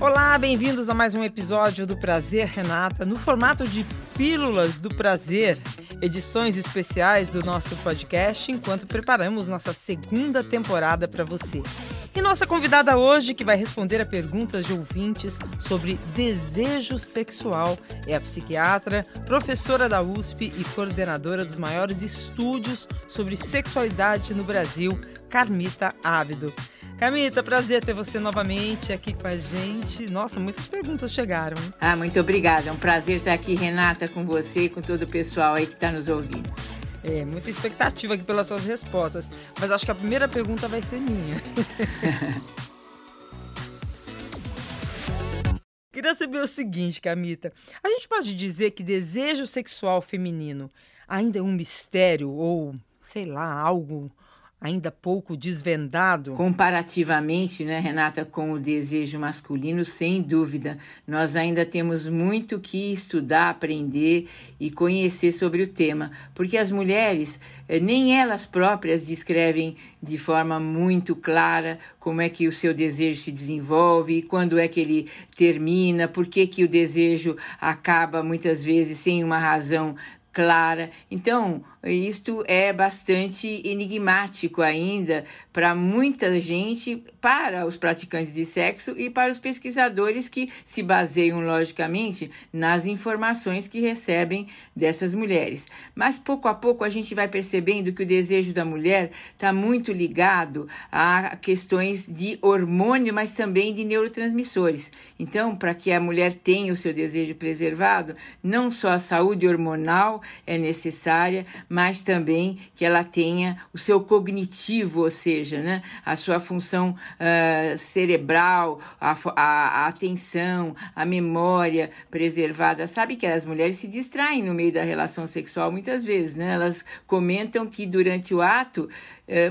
Olá, bem-vindos a mais um episódio do Prazer Renata, no formato de Pílulas do Prazer, edições especiais do nosso podcast, enquanto preparamos nossa segunda temporada para você. E nossa convidada hoje, que vai responder a perguntas de ouvintes sobre desejo sexual, é a psiquiatra, professora da USP e coordenadora dos maiores estúdios sobre sexualidade no Brasil, Carmita Ábido. Camita, prazer ter você novamente aqui com a gente. Nossa, muitas perguntas chegaram. Ah, muito obrigada. É um prazer estar aqui, Renata, com você e com todo o pessoal aí que está nos ouvindo. É, muita expectativa aqui pelas suas respostas. Mas acho que a primeira pergunta vai ser minha. Queria saber o seguinte, Camita. A gente pode dizer que desejo sexual feminino ainda é um mistério ou, sei lá, algo ainda pouco desvendado? Comparativamente, né, Renata, com o desejo masculino, sem dúvida, nós ainda temos muito que estudar, aprender e conhecer sobre o tema, porque as mulheres, eh, nem elas próprias descrevem de forma muito clara como é que o seu desejo se desenvolve, quando é que ele termina, por que, que o desejo acaba muitas vezes sem uma razão clara. Então, isto é bastante enigmático ainda para muita gente, para os praticantes de sexo e para os pesquisadores que se baseiam logicamente nas informações que recebem dessas mulheres. Mas pouco a pouco a gente vai percebendo que o desejo da mulher está muito ligado a questões de hormônio, mas também de neurotransmissores. Então, para que a mulher tenha o seu desejo preservado, não só a saúde hormonal é necessária, mas também que ela tenha o seu cognitivo, ou seja, né, a sua função uh, cerebral, a, a, a, atenção, a memória preservada. Sabe que as mulheres se distraem no meio da relação sexual muitas vezes, né? Elas comentam que durante o ato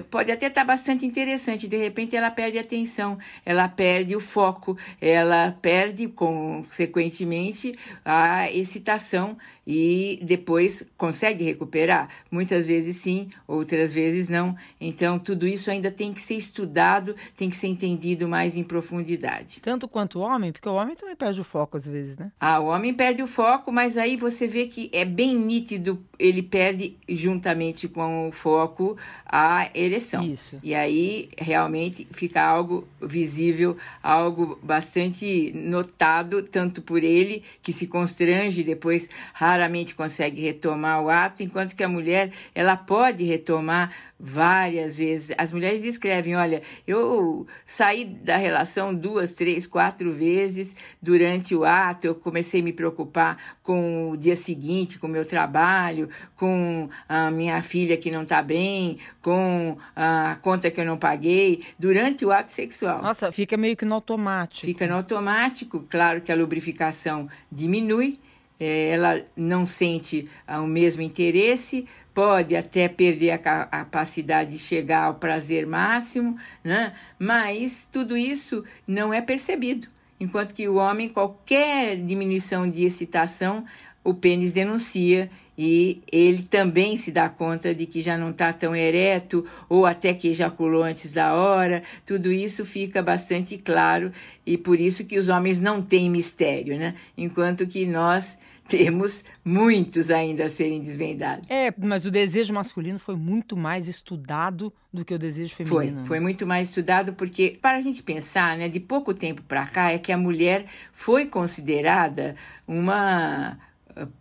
pode até estar bastante interessante, de repente ela perde a atenção, ela perde o foco, ela perde, consequentemente, a excitação e depois consegue recuperar? Muitas vezes sim, outras vezes não. Então, tudo isso ainda tem que ser estudado, tem que ser entendido mais em profundidade. Tanto quanto o homem, porque o homem também perde o foco às vezes, né? Ah, o homem perde o foco, mas aí você vê que é bem nítido, ele perde juntamente com o foco a ereção. Isso. E aí realmente fica algo visível, algo bastante notado, tanto por ele, que se constrange depois raramente consegue retomar o ato, enquanto que a mulher ela pode retomar várias vezes. As mulheres escrevem: olha, eu saí da relação duas, três, quatro vezes durante o ato, eu comecei a me preocupar com o dia seguinte, com o meu trabalho, com a minha filha que não está bem, com a conta que eu não paguei, durante o ato sexual. Nossa, fica meio que no automático. Fica no automático, claro que a lubrificação diminui é, ela não sente o mesmo interesse, pode até perder a capacidade de chegar ao prazer máximo, né? mas tudo isso não é percebido. Enquanto que o homem, qualquer diminuição de excitação, o pênis denuncia e ele também se dá conta de que já não está tão ereto ou até que ejaculou antes da hora. Tudo isso fica bastante claro e por isso que os homens não têm mistério, né? Enquanto que nós temos muitos ainda a serem desvendados. É, mas o desejo masculino foi muito mais estudado do que o desejo feminino. Foi, foi muito mais estudado porque, para a gente pensar, né, de pouco tempo para cá, é que a mulher foi considerada uma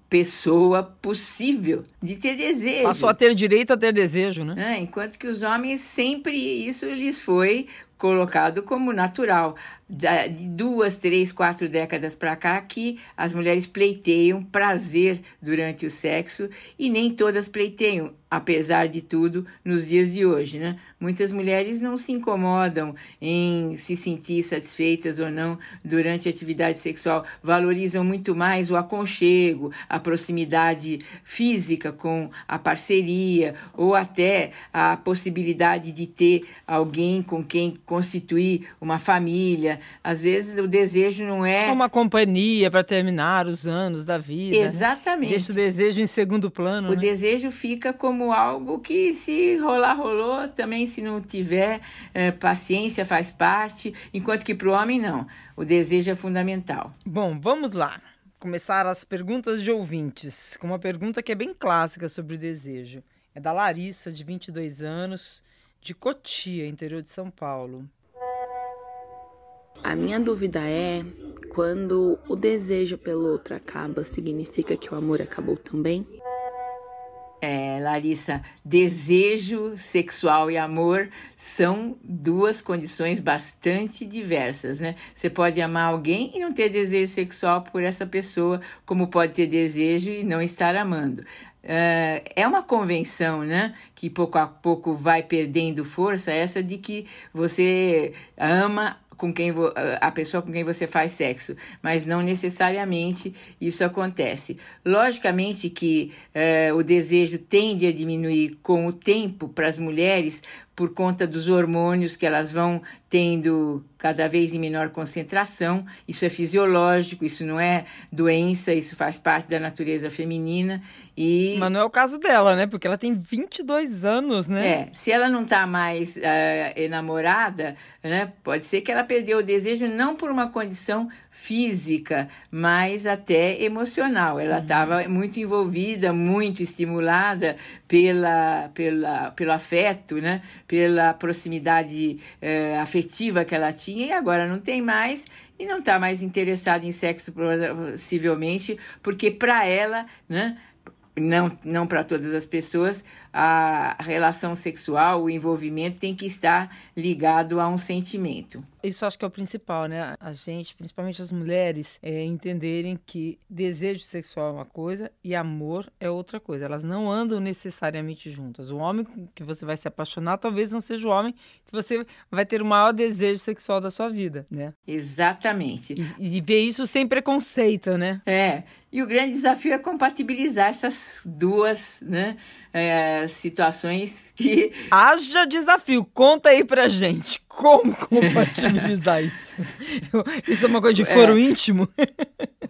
pessoa possíil de ter desejo. Passou a ter direito a ter desejo, né? É, enquanto que os homens sempre isso lhes foi colocado como natural. De duas, três, quatro décadas para cá que as mulheres pleiteiam prazer durante o sexo e nem todas pleiteiam, apesar de tudo, nos dias de hoje, né? Muitas mulheres não se incomodam em se sentir satisfeitas ou não durante a atividade sexual, valorizam muito mais o aconchego, a proximidade física com a parceria ou até a possibilidade de ter alguém com quem constituir uma família. Às vezes o desejo não é. Uma companhia para terminar os anos da vida. Né? Exatamente. Né? Deixa o desejo em segundo plano. O né? desejo fica como algo que, se rolar, rolou. Também, se não tiver é, paciência, faz parte. Enquanto que para o homem, não. O desejo é fundamental. Bom, vamos lá. Começar as perguntas de ouvintes, com uma pergunta que é bem clássica sobre o desejo. É da Larissa, de 22 anos, de Cotia, interior de São Paulo. A minha dúvida é quando o desejo pelo outro acaba, significa que o amor acabou também? É, Larissa, desejo sexual e amor são duas condições bastante diversas, né? Você pode amar alguém e não ter desejo sexual por essa pessoa, como pode ter desejo e não estar amando. Uh, é uma convenção, né? Que pouco a pouco vai perdendo força, essa de que você ama com quem a pessoa com quem você faz sexo, mas não necessariamente isso acontece. Logicamente que uh, o desejo tende a diminuir com o tempo para as mulheres, por conta dos hormônios que elas vão tendo cada vez em menor concentração. Isso é fisiológico, isso não é doença, isso faz parte da natureza feminina. E... Mas não é o caso dela, né? Porque ela tem 22 anos, né? É, se ela não está mais uh, enamorada, né? Pode ser que ela perdeu o desejo não por uma condição física, mas até emocional. Ela estava uhum. muito envolvida, muito estimulada pela, pela, pelo afeto, né? pela proximidade eh, afetiva que ela tinha, e agora não tem mais e não está mais interessada em sexo, possivelmente, porque para ela, né? não, não para todas as pessoas, a relação sexual, o envolvimento tem que estar ligado a um sentimento. Isso acho que é o principal, né? A gente, principalmente as mulheres, é, entenderem que desejo sexual é uma coisa e amor é outra coisa. Elas não andam necessariamente juntas. O homem que você vai se apaixonar talvez não seja o homem que você vai ter o maior desejo sexual da sua vida, né? Exatamente. E, e ver isso sem preconceito, né? É. E o grande desafio é compatibilizar essas duas né, é, situações que. Haja desafio! Conta aí pra gente como compatibilizar isso. Isso é uma coisa de foro é. íntimo?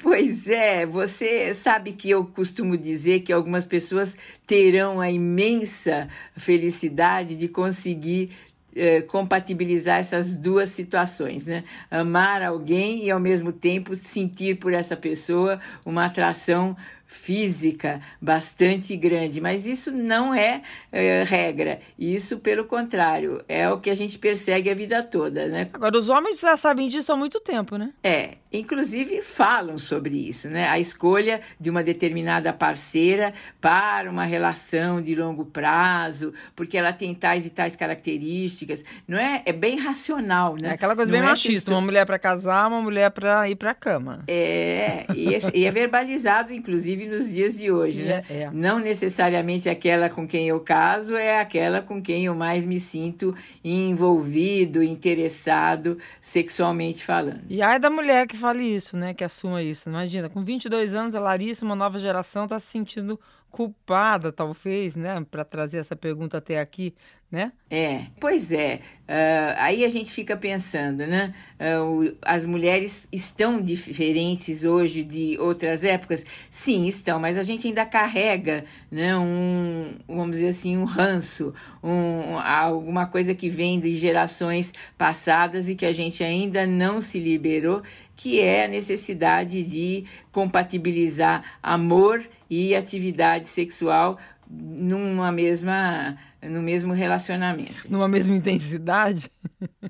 Pois é, você sabe que eu costumo dizer que algumas pessoas terão a imensa felicidade de conseguir é, compatibilizar essas duas situações, né? Amar alguém e ao mesmo tempo sentir por essa pessoa uma atração física bastante grande, mas isso não é, é, regra. Isso, pelo contrário, é o que a gente persegue a vida toda, né? Agora, os homens já sabem disso há muito tempo, né? É, inclusive falam sobre isso, né? A escolha de uma determinada parceira para uma relação de longo prazo, porque ela tem tais e tais características, não é? É bem racional, né? É aquela coisa não bem é machista, uma mulher para casar, uma mulher para ir para a cama. É, e é, e é verbalizado, inclusive nos dias de hoje, né? É, é. Não necessariamente aquela com quem eu caso é aquela com quem eu mais me sinto envolvido, interessado, sexualmente falando. E ai da mulher que fale isso, né? Que assuma isso. Imagina, com 22 anos, a Larissa, uma nova geração, está se sentindo culpada, talvez, né, para trazer essa pergunta até aqui, né? É, pois é. Uh, aí a gente fica pensando, né? Uh, as mulheres estão diferentes hoje de outras épocas? Sim, estão, mas a gente ainda carrega, né? Um, vamos dizer assim, um ranço, um, alguma coisa que vem de gerações passadas e que a gente ainda não se liberou, que é a necessidade de compatibilizar amor e atividade sexual numa mesma no mesmo relacionamento. Numa mesma intensidade?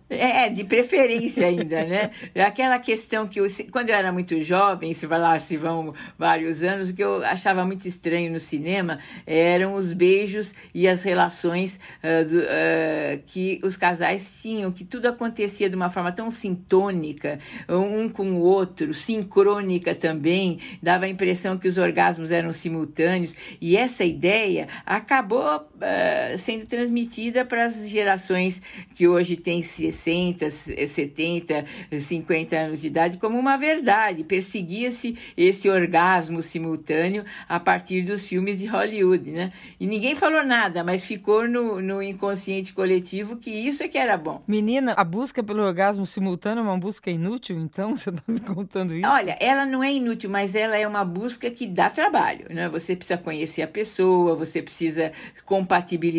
É, de preferência ainda, né? Aquela questão que eu, quando eu era muito jovem, se vai lá, se vão vários anos, o que eu achava muito estranho no cinema eram os beijos e as relações uh, do, uh, que os casais tinham, que tudo acontecia de uma forma tão sintônica, um com o outro, sincrônica também, dava a impressão que os orgasmos eram simultâneos, e essa ideia acabou uh, sendo transmitida para as gerações que hoje têm 60, 70, 50 anos de idade como uma verdade. Perseguia-se esse orgasmo simultâneo a partir dos filmes de Hollywood, né? E ninguém falou nada, mas ficou no, no inconsciente coletivo que isso é que era bom. Menina, a busca pelo orgasmo simultâneo é uma busca inútil, então? Você está me contando isso? Olha, ela não é inútil, mas ela é uma busca que dá trabalho, né? Você precisa conhecer a pessoa, você precisa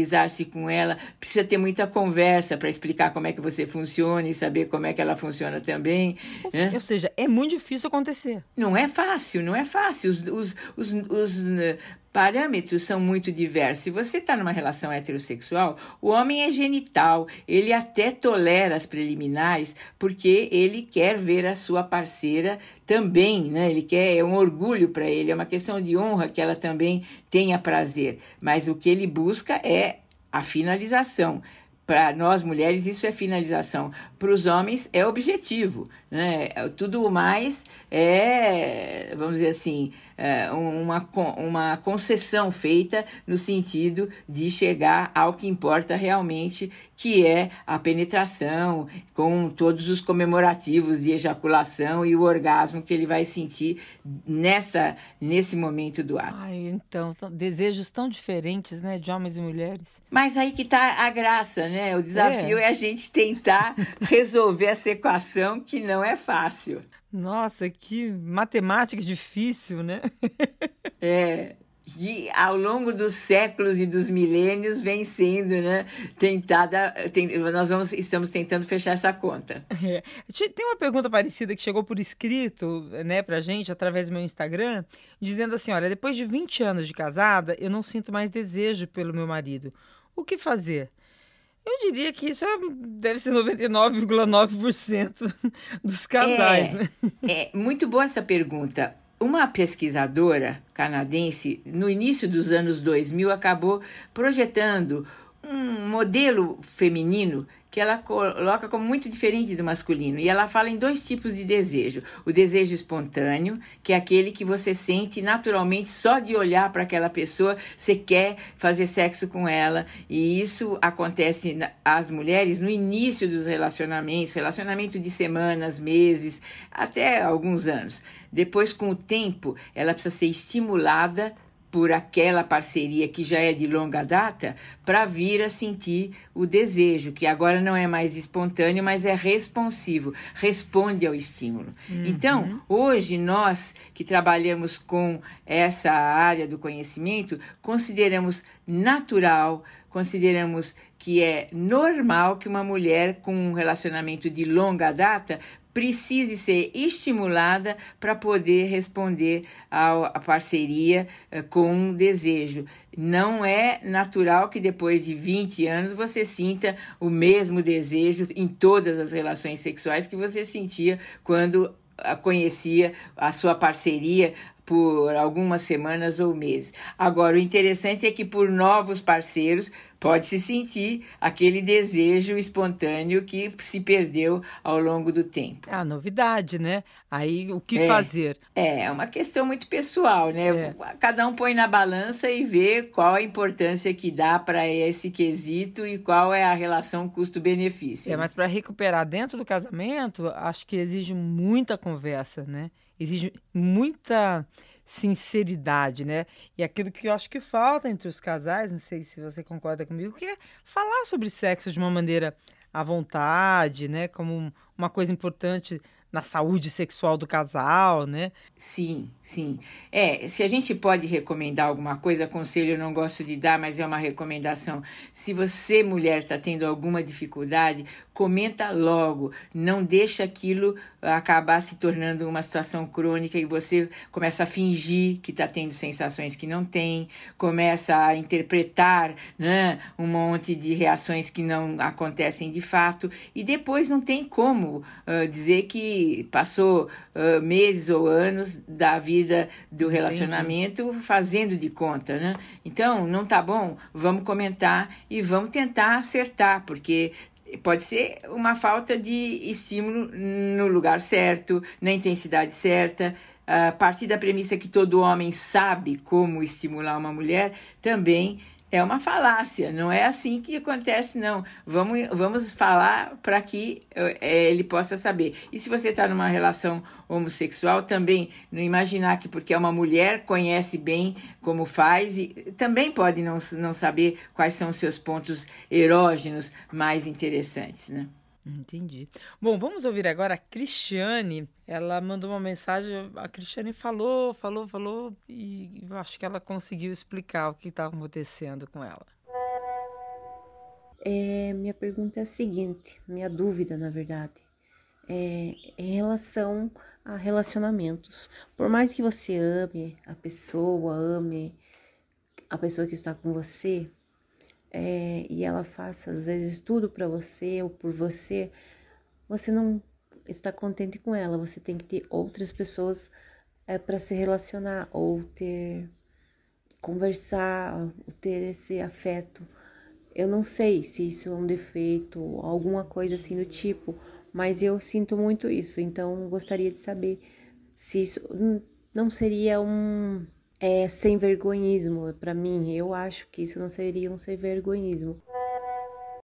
compatibilizar-se com ela, precisa ter muita conversa para explicar como é que você funciona e saber como é que ela funciona também. Né? Ou seja, é muito difícil acontecer. Não é fácil, não é fácil. Os, os, os, os parâmetros são muito diversos. Se você está numa relação heterossexual, o homem é genital, ele até tolera as preliminares porque ele quer ver a sua parceira também, né? Ele quer, é um orgulho para ele, é uma questão de honra que ela também tenha prazer. Mas o que ele busca é a finalização. Para nós mulheres, isso é finalização. Para os homens, é objetivo. Né? Tudo mais é, vamos dizer assim, é uma, uma concessão feita no sentido de chegar ao que importa realmente, que é a penetração, com todos os comemorativos de ejaculação e o orgasmo que ele vai sentir nessa, nesse momento do ato. Ai, então, desejos tão diferentes, né, de homens e mulheres. Mas aí que está a graça, né? O desafio é, é a gente tentar resolver essa equação que não é fácil. Nossa, que matemática difícil, né? é. Que ao longo dos séculos e dos milênios vem sendo né, tentada. Tem, nós vamos, estamos tentando fechar essa conta. É. Tem uma pergunta parecida que chegou por escrito né, pra gente através do meu Instagram, dizendo assim: olha, depois de 20 anos de casada, eu não sinto mais desejo pelo meu marido. O que fazer? Eu diria que isso é, deve ser 99,9% dos casais. É, né? é muito boa essa pergunta. Uma pesquisadora canadense, no início dos anos 2000, acabou projetando um modelo feminino que ela coloca como muito diferente do masculino. E ela fala em dois tipos de desejo: o desejo espontâneo, que é aquele que você sente naturalmente só de olhar para aquela pessoa, você quer fazer sexo com ela, e isso acontece às mulheres no início dos relacionamentos, relacionamento de semanas, meses, até alguns anos. Depois, com o tempo, ela precisa ser estimulada por aquela parceria que já é de longa data para vir a sentir o desejo, que agora não é mais espontâneo, mas é responsivo, responde ao estímulo. Uhum. Então, hoje nós que trabalhamos com essa área do conhecimento, consideramos natural, consideramos que é normal que uma mulher com um relacionamento de longa data precise ser estimulada para poder responder à parceria eh, com um desejo. Não é natural que depois de 20 anos você sinta o mesmo desejo em todas as relações sexuais que você sentia quando conhecia a sua parceria por algumas semanas ou meses. Agora, o interessante é que por novos parceiros pode-se sentir aquele desejo espontâneo que se perdeu ao longo do tempo. É a novidade, né? Aí o que é, fazer? É, é uma questão muito pessoal, né? É. Cada um põe na balança e vê qual a importância que dá para esse quesito e qual é a relação custo-benefício. É, mas para recuperar dentro do casamento, acho que exige muita conversa, né? Exige muita sinceridade, né? E aquilo que eu acho que falta entre os casais, não sei se você concorda comigo, que é falar sobre sexo de uma maneira à vontade, né? Como uma coisa importante na saúde sexual do casal, né? Sim, sim. É, se a gente pode recomendar alguma coisa, conselho eu não gosto de dar, mas é uma recomendação. Se você, mulher, está tendo alguma dificuldade, comenta logo. Não deixa aquilo acabar se tornando uma situação crônica e você começa a fingir que está tendo sensações que não tem, começa a interpretar né, um monte de reações que não acontecem de fato, e depois não tem como uh, dizer que passou uh, meses ou anos da vida do relacionamento Entendi. fazendo de conta, né? Então, não tá bom? Vamos comentar e vamos tentar acertar, porque pode ser uma falta de estímulo no lugar certo, na intensidade certa. A partir da premissa que todo homem sabe como estimular uma mulher, também é uma falácia, não é assim que acontece, não. Vamos, vamos falar para que é, ele possa saber. E se você está numa relação homossexual, também não imaginar que porque é uma mulher, conhece bem como faz e também pode não, não saber quais são os seus pontos erógenos mais interessantes, né? Entendi. Bom, vamos ouvir agora a Cristiane. Ela mandou uma mensagem, a Cristiane falou, falou, falou, e eu acho que ela conseguiu explicar o que estava acontecendo com ela. É, minha pergunta é a seguinte, minha dúvida, na verdade, é em relação a relacionamentos. Por mais que você ame a pessoa, ame a pessoa que está com você, é, e ela faça às vezes tudo para você ou por você, você não está contente com ela. Você tem que ter outras pessoas é, para se relacionar ou ter conversar, ter esse afeto. Eu não sei se isso é um defeito, alguma coisa assim do tipo, mas eu sinto muito isso. Então gostaria de saber se isso não seria um é sem vergonhismo para mim. Eu acho que isso não seria um sem vergonhismo.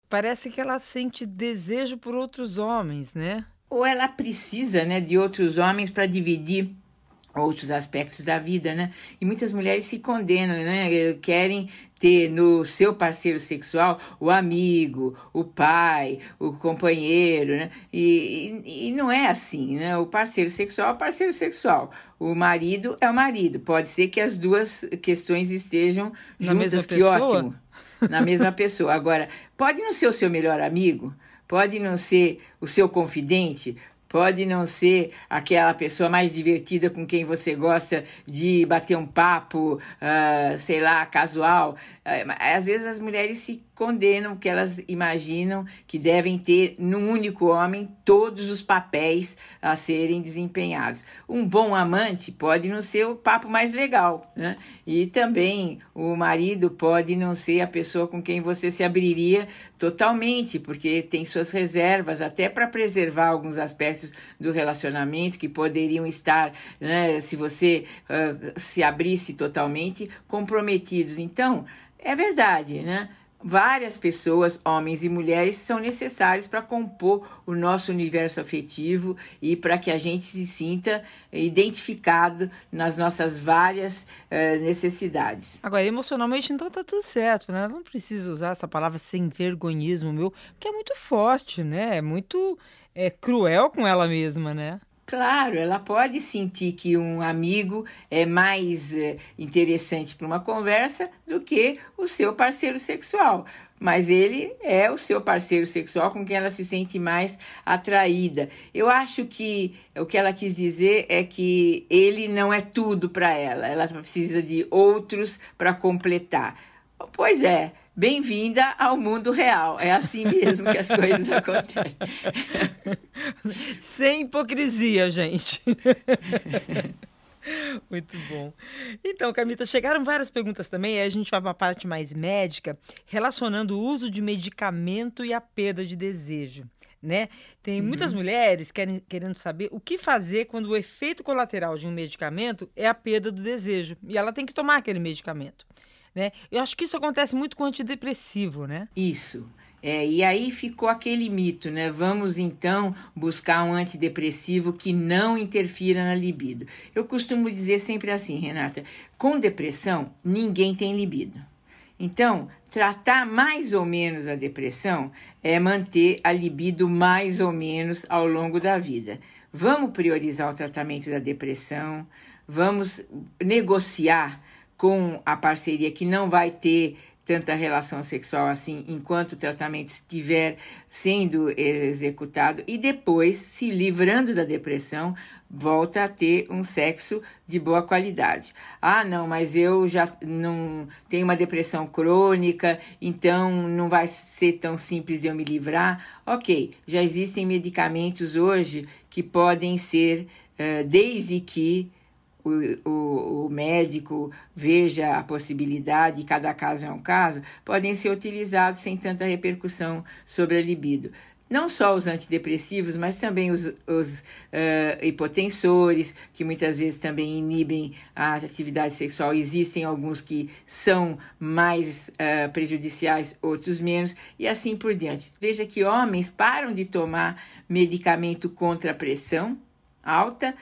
Parece que ela sente desejo por outros homens, né? Ou ela precisa, né, de outros homens para dividir outros aspectos da vida, né? E muitas mulheres se condenam, né? Querem ter no seu parceiro sexual o amigo, o pai, o companheiro, né? E, e, e, não é assim, né? O parceiro sexual é o parceiro sexual. O marido é o marido. Pode ser que as duas questões estejam Na juntas, mesma que pessoa? ótimo. Na mesma pessoa. Agora, pode não ser o seu melhor amigo, pode não ser o seu confidente, pode não ser aquela pessoa mais divertida com quem você gosta de bater um papo, uh, sei lá, casual. Uh, às vezes as mulheres se condenam que elas imaginam que devem ter num único homem todos os papéis a serem desempenhados. Um bom amante pode não ser o papo mais legal, né? E também o marido pode não ser a pessoa com quem você se abriria totalmente, porque tem suas reservas até para preservar alguns aspectos do relacionamento que poderiam estar, né, se você uh, se abrisse totalmente, comprometidos. Então, é verdade, né? Várias pessoas, homens e mulheres, são necessários para compor o nosso universo afetivo e para que a gente se sinta identificado nas nossas várias uh, necessidades. Agora, emocionalmente, então tá tudo certo, né? Não precisa usar essa palavra sem vergonhismo, meu, porque é muito forte, né? É muito é, cruel com ela mesma, né? Claro, ela pode sentir que um amigo é mais é, interessante para uma conversa do que o seu parceiro sexual. Mas ele é o seu parceiro sexual com quem ela se sente mais atraída. Eu acho que o que ela quis dizer é que ele não é tudo para ela. Ela precisa de outros para completar. Pois é, Bem-vinda ao mundo real. É assim mesmo que as coisas acontecem. Sem hipocrisia, gente. Muito bom. Então, Camita, chegaram várias perguntas também, aí a gente vai para a parte mais médica, relacionando o uso de medicamento e a perda de desejo. Né? Tem uhum. muitas mulheres querem, querendo saber o que fazer quando o efeito colateral de um medicamento é a perda do desejo. E ela tem que tomar aquele medicamento né? Eu acho que isso acontece muito com antidepressivo, né? Isso. É, e aí ficou aquele mito, né? Vamos então buscar um antidepressivo que não interfira na libido. Eu costumo dizer sempre assim, Renata: com depressão, ninguém tem libido. Então, tratar mais ou menos a depressão é manter a libido mais ou menos ao longo da vida. Vamos priorizar o tratamento da depressão, vamos negociar com a parceria que não vai ter tanta relação sexual assim enquanto o tratamento estiver sendo executado e depois, se livrando da depressão, volta a ter um sexo de boa qualidade. Ah, não, mas eu já não tenho uma depressão crônica, então não vai ser tão simples de eu me livrar. Ok, já existem medicamentos hoje que podem ser, uh, desde que o, o, o, médico veja a possibilidade, cada caso é um caso, podem ser utilizados sem tanta repercussão sobre a libido. não só os antidepressivos, mas também os, os uh, hipotensores, que muitas vezes também inibem a atividade sexual. Existem alguns que são mais uh, prejudiciais, outros menos, e assim por diante. Veja que homens param de tomar medicamento contra a pressão alta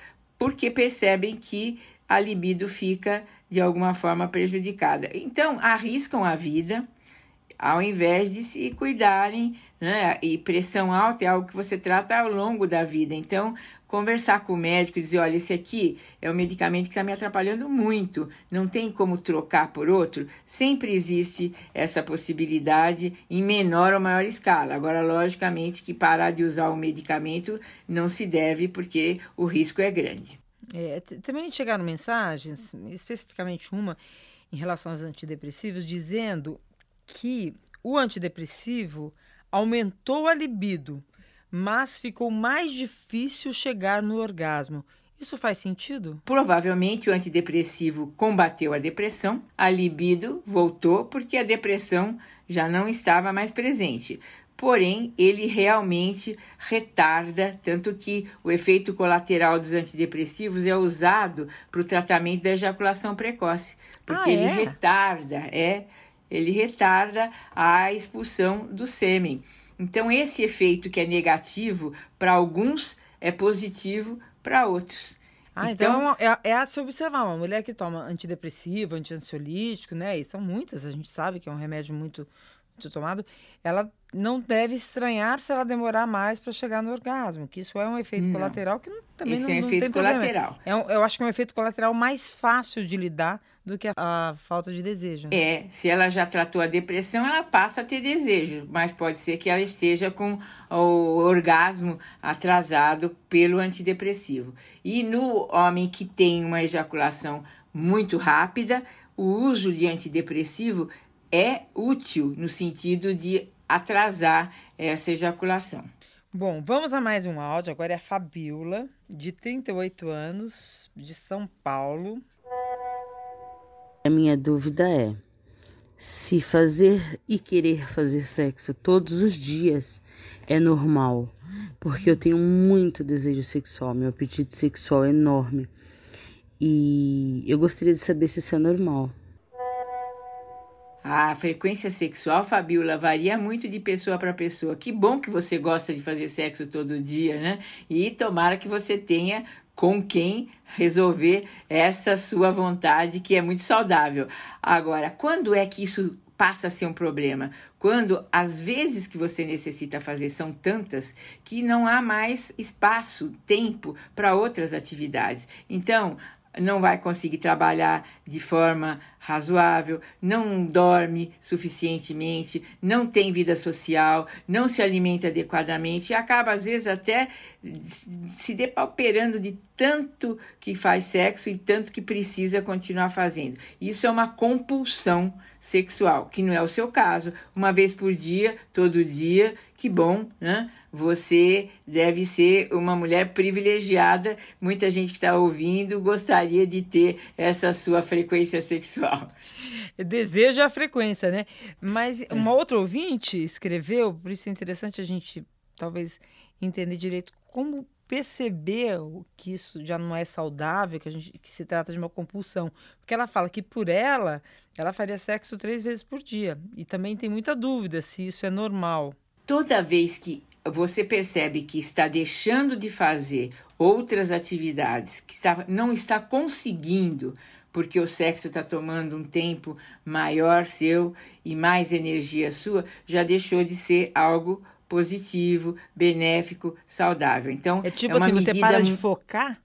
porque percebem que a libido fica de alguma forma prejudicada. Então, arriscam a vida ao invés de se cuidarem, né? E pressão alta é algo que você trata ao longo da vida. Então, conversar com o médico e dizer: olha, esse aqui é um medicamento que está me atrapalhando muito, não tem como trocar por outro. Sempre existe essa possibilidade em menor ou maior escala. Agora, logicamente, que parar de usar o medicamento não se deve, porque o risco é grande. É, também chegaram mensagens, especificamente uma em relação aos antidepressivos, dizendo que o antidepressivo aumentou a libido, mas ficou mais difícil chegar no orgasmo. Isso faz sentido? Provavelmente o antidepressivo combateu a depressão, a libido voltou porque a depressão já não estava mais presente. Porém, ele realmente retarda, tanto que o efeito colateral dos antidepressivos é usado para o tratamento da ejaculação precoce, porque ah, é? ele retarda, é ele retarda a expulsão do sêmen. Então, esse efeito que é negativo para alguns é positivo para outros. Ah, então, então é, é, a se observar. Uma mulher que toma antidepressivo, antiansiolítico, né? E são muitas, a gente sabe que é um remédio muito, muito tomado. Ela não deve estranhar se ela demorar mais para chegar no orgasmo, que isso é um efeito não. colateral que não, também Esse não, é um efeito colateral. É um, eu acho que é um efeito colateral mais fácil de lidar do que a, a, falta de desejo. É, se ela já tratou a depressão, ela passa a ter desejo, mas pode ser que ela esteja com o orgasmo atrasado pelo antidepressivo. E no homem que tem uma ejaculação muito rápida, o uso de antidepressivo é útil no sentido de atrasar essa ejaculação. Bom, vamos a mais um áudio. Agora é a Fabiola, de 38 anos, de São Paulo. A minha dúvida é se fazer e querer fazer sexo todos os dias é normal, porque eu tenho muito desejo sexual, meu apetite sexual é enorme. E eu gostaria de saber se isso é normal. A frequência sexual, Fabiola, varia muito de pessoa para pessoa. Que bom que você gosta de fazer sexo todo dia, né? E tomara que você tenha com quem resolver essa sua vontade, que é muito saudável. Agora, quando é que isso passa a ser um problema? Quando as vezes que você necessita fazer são tantas que não há mais espaço, tempo para outras atividades. Então, não vai conseguir trabalhar de forma razoável, não dorme suficientemente, não tem vida social, não se alimenta adequadamente e acaba, às vezes, até se depauperando de tanto que faz sexo e tanto que precisa continuar fazendo. Isso é uma compulsão sexual, que não é o seu caso. Uma vez por dia, todo dia, que bom, né? Você deve ser uma mulher privilegiada. Muita gente que está ouvindo gostaria de ter essa sua frequência sexual. Desejo a frequência, né? Mas é. uma outra ouvinte escreveu, por isso é interessante a gente talvez entender direito como perceber que isso já não é saudável, que, a gente, que se trata de uma compulsão. Porque ela fala que por ela, ela faria sexo três vezes por dia. E também tem muita dúvida se isso é normal. Toda vez que você percebe que está deixando de fazer outras atividades, que está, não está conseguindo, porque o sexo está tomando um tempo maior seu e mais energia sua, já deixou de ser algo positivo, benéfico, saudável. Então, é tipo é assim, você para de focar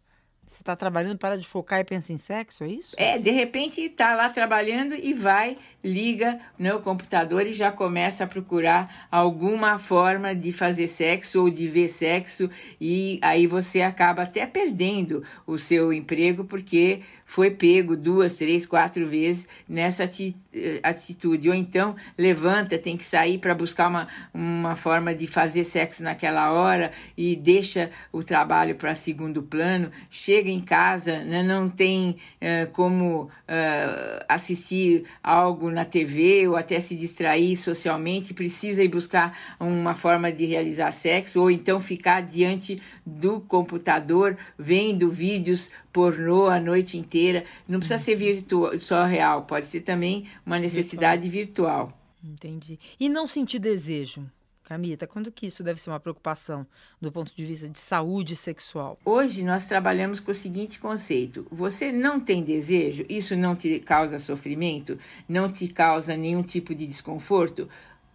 você está trabalhando, para de focar e pensa em sexo, é isso? É, de repente está lá trabalhando e vai, liga no computador e já começa a procurar alguma forma de fazer sexo ou de ver sexo e aí você acaba até perdendo o seu emprego porque foi pego duas, três, quatro vezes nessa eh, atitude. Ou então levanta, tem que sair para buscar uma, uma forma de fazer sexo naquela hora e deixa o trabalho para segundo plano. Chega em casa, né, não tem uh, como uh, assistir algo na TV ou até se distrair socialmente, precisa ir buscar uma forma de realizar sexo ou então ficar diante do computador vendo vídeos pornô a noite inteira. Não precisa ser virtual, só real, pode ser também uma necessidade virtual. virtual. Entendi. E não sentir desejo? Camita, quando que isso deve ser uma preocupação do ponto de vista de saúde sexual? Hoje nós trabalhamos com o seguinte conceito: você não tem desejo, isso não te causa sofrimento, não te causa nenhum tipo de desconforto,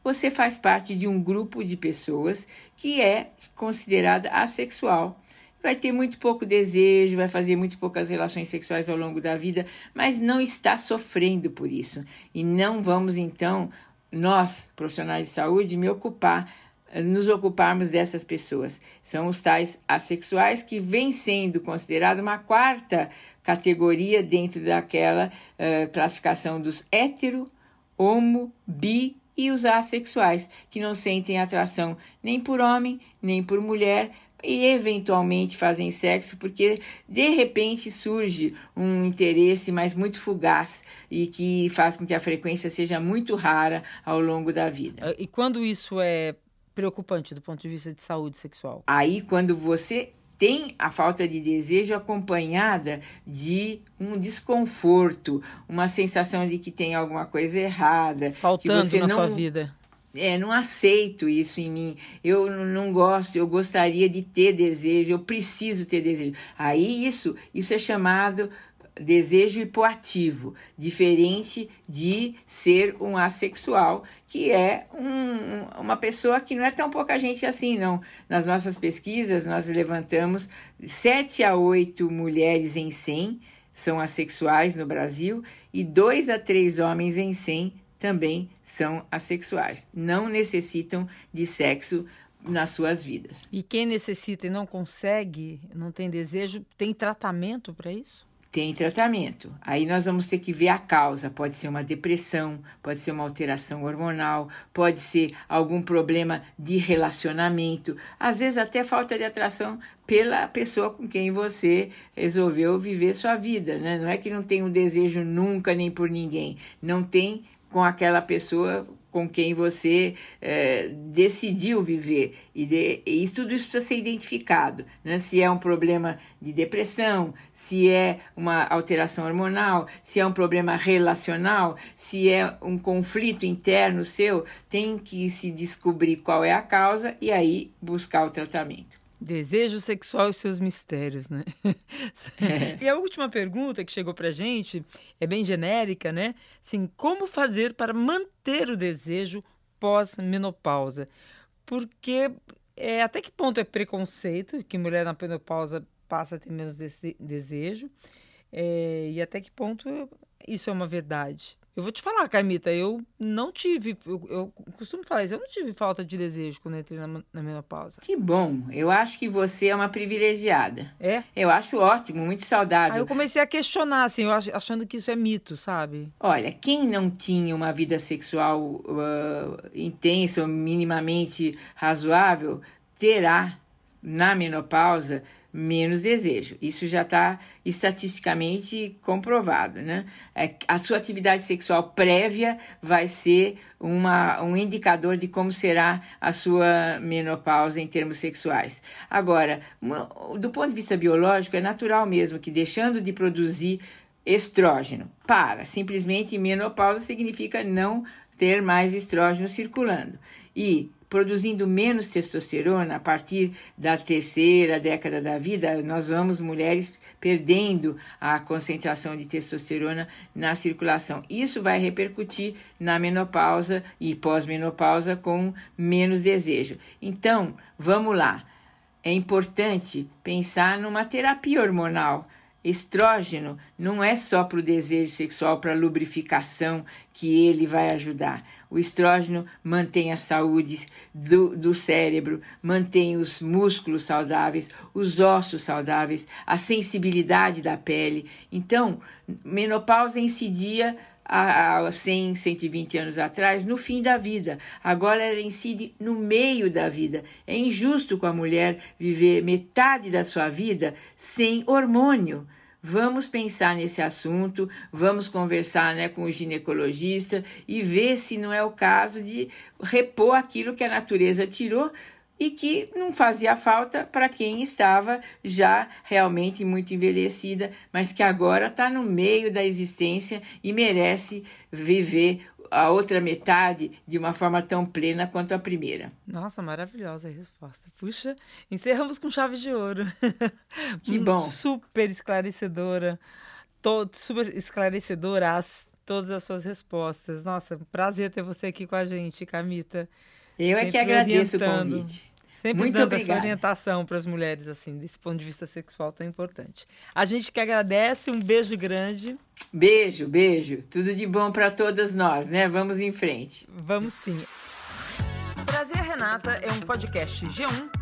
você faz parte de um grupo de pessoas que é considerada assexual. Vai ter muito pouco desejo, vai fazer muito poucas relações sexuais ao longo da vida, mas não está sofrendo por isso. E não vamos então, nós, profissionais de saúde, me ocupar nos ocuparmos dessas pessoas. São os tais assexuais que vem sendo considerado uma quarta categoria dentro daquela uh, classificação dos hétero, homo, bi e os assexuais, que não sentem atração nem por homem, nem por mulher, e eventualmente fazem sexo porque de repente surge um interesse, mas muito fugaz e que faz com que a frequência seja muito rara ao longo da vida. E quando isso é preocupante do ponto de vista de saúde sexual? Aí, quando você tem a falta de desejo acompanhada de um desconforto, uma sensação de que tem alguma coisa errada, faltando na não, sua vida. É, não aceito isso em mim. Eu não gosto, eu gostaria de ter desejo, eu preciso ter desejo. Aí isso, isso é chamado desejo hipoativo, diferente de ser um assexual, que é um, uma pessoa que não é tão pouca gente assim, não. Nas nossas pesquisas, nós levantamos 7 a 8 mulheres em 100 são assexuais no Brasil e 2 a 3 homens em 100 também são assexuais. Não necessitam de sexo nas suas vidas. E quem necessita e não consegue, não tem desejo, tem tratamento para isso? tem tratamento. Aí nós vamos ter que ver a causa. Pode ser uma depressão, pode ser uma alteração hormonal, pode ser algum problema de relacionamento, às vezes até falta de atração pela pessoa com quem você resolveu viver sua vida, né? Não é que não tem um desejo nunca nem por ninguém, não tem com aquela pessoa com quem você é, decidiu viver. E, de, e tudo isso precisa ser identificado. Né? Se é um problema de depressão, se é uma alteração hormonal, se é um problema relacional, se é um conflito interno seu, tem que se descobrir qual é a causa e aí buscar o tratamento. Desejo sexual e seus mistérios, né? É. E a última pergunta que chegou pra gente é bem genérica, né? Assim, como fazer para manter o desejo pós-menopausa? Porque é, até que ponto é preconceito que mulher na menopausa passa a ter menos desejo? É, e até que ponto isso é uma verdade? Eu vou te falar, Carmita, eu não tive, eu, eu, costumo falar isso, eu não tive falta de desejo quando entrei na, na menopausa. Que bom, eu acho que você é uma privilegiada. É? Eu acho ótimo, muito saudável. Aí eu comecei a questionar, assim, eu achando que isso é mito, sabe? Olha, quem não tinha uma vida sexual uh, intensa ou minimamente razoável, terá na menopausa menos desejo. Isso já está estatisticamente comprovado, né? É, a sua atividade sexual prévia vai ser uma, um indicador de como será a sua menopausa em termos sexuais. Agora, uma, do ponto de vista biológico, é natural mesmo que deixando de produzir estrógeno para simplesmente menopausa significa não ter mais estrógeno circulando. E produzindo menos testosterona a partir da terceira década da vida, nós vamos mulheres perdendo a concentração de testosterona na circulação. Isso vai repercutir na menopausa e pós-menopausa com menos desejo. Então, vamos lá. É importante pensar numa terapia hormonal Estrógeno não é só para o desejo sexual, para a lubrificação que ele vai ajudar. O estrógeno mantém a saúde do, do cérebro, mantém os músculos saudáveis, os ossos saudáveis, a sensibilidade da pele. Então, menopausa incidia há 100, 120 anos atrás, no fim da vida. Agora ela incide no meio da vida. É injusto com a mulher viver metade da sua vida sem hormônio. Vamos pensar nesse assunto, vamos conversar né, com o ginecologista e ver se não é o caso de repor aquilo que a natureza tirou e que não fazia falta para quem estava já realmente muito envelhecida, mas que agora está no meio da existência e merece viver a outra metade de uma forma tão plena quanto a primeira. Nossa, maravilhosa a resposta. Puxa, encerramos com chave de ouro. Que bom. Super esclarecedora, todo, super esclarecedora as, todas as suas respostas. Nossa, prazer ter você aqui com a gente, Camita. Eu é que agradeço o convite. Sempre Muito dando obrigada. essa orientação para as mulheres, assim, desse ponto de vista sexual tão importante. A gente que agradece, um beijo grande. Beijo, beijo. Tudo de bom para todas nós, né? Vamos em frente. Vamos sim. Prazer Renata é um podcast G1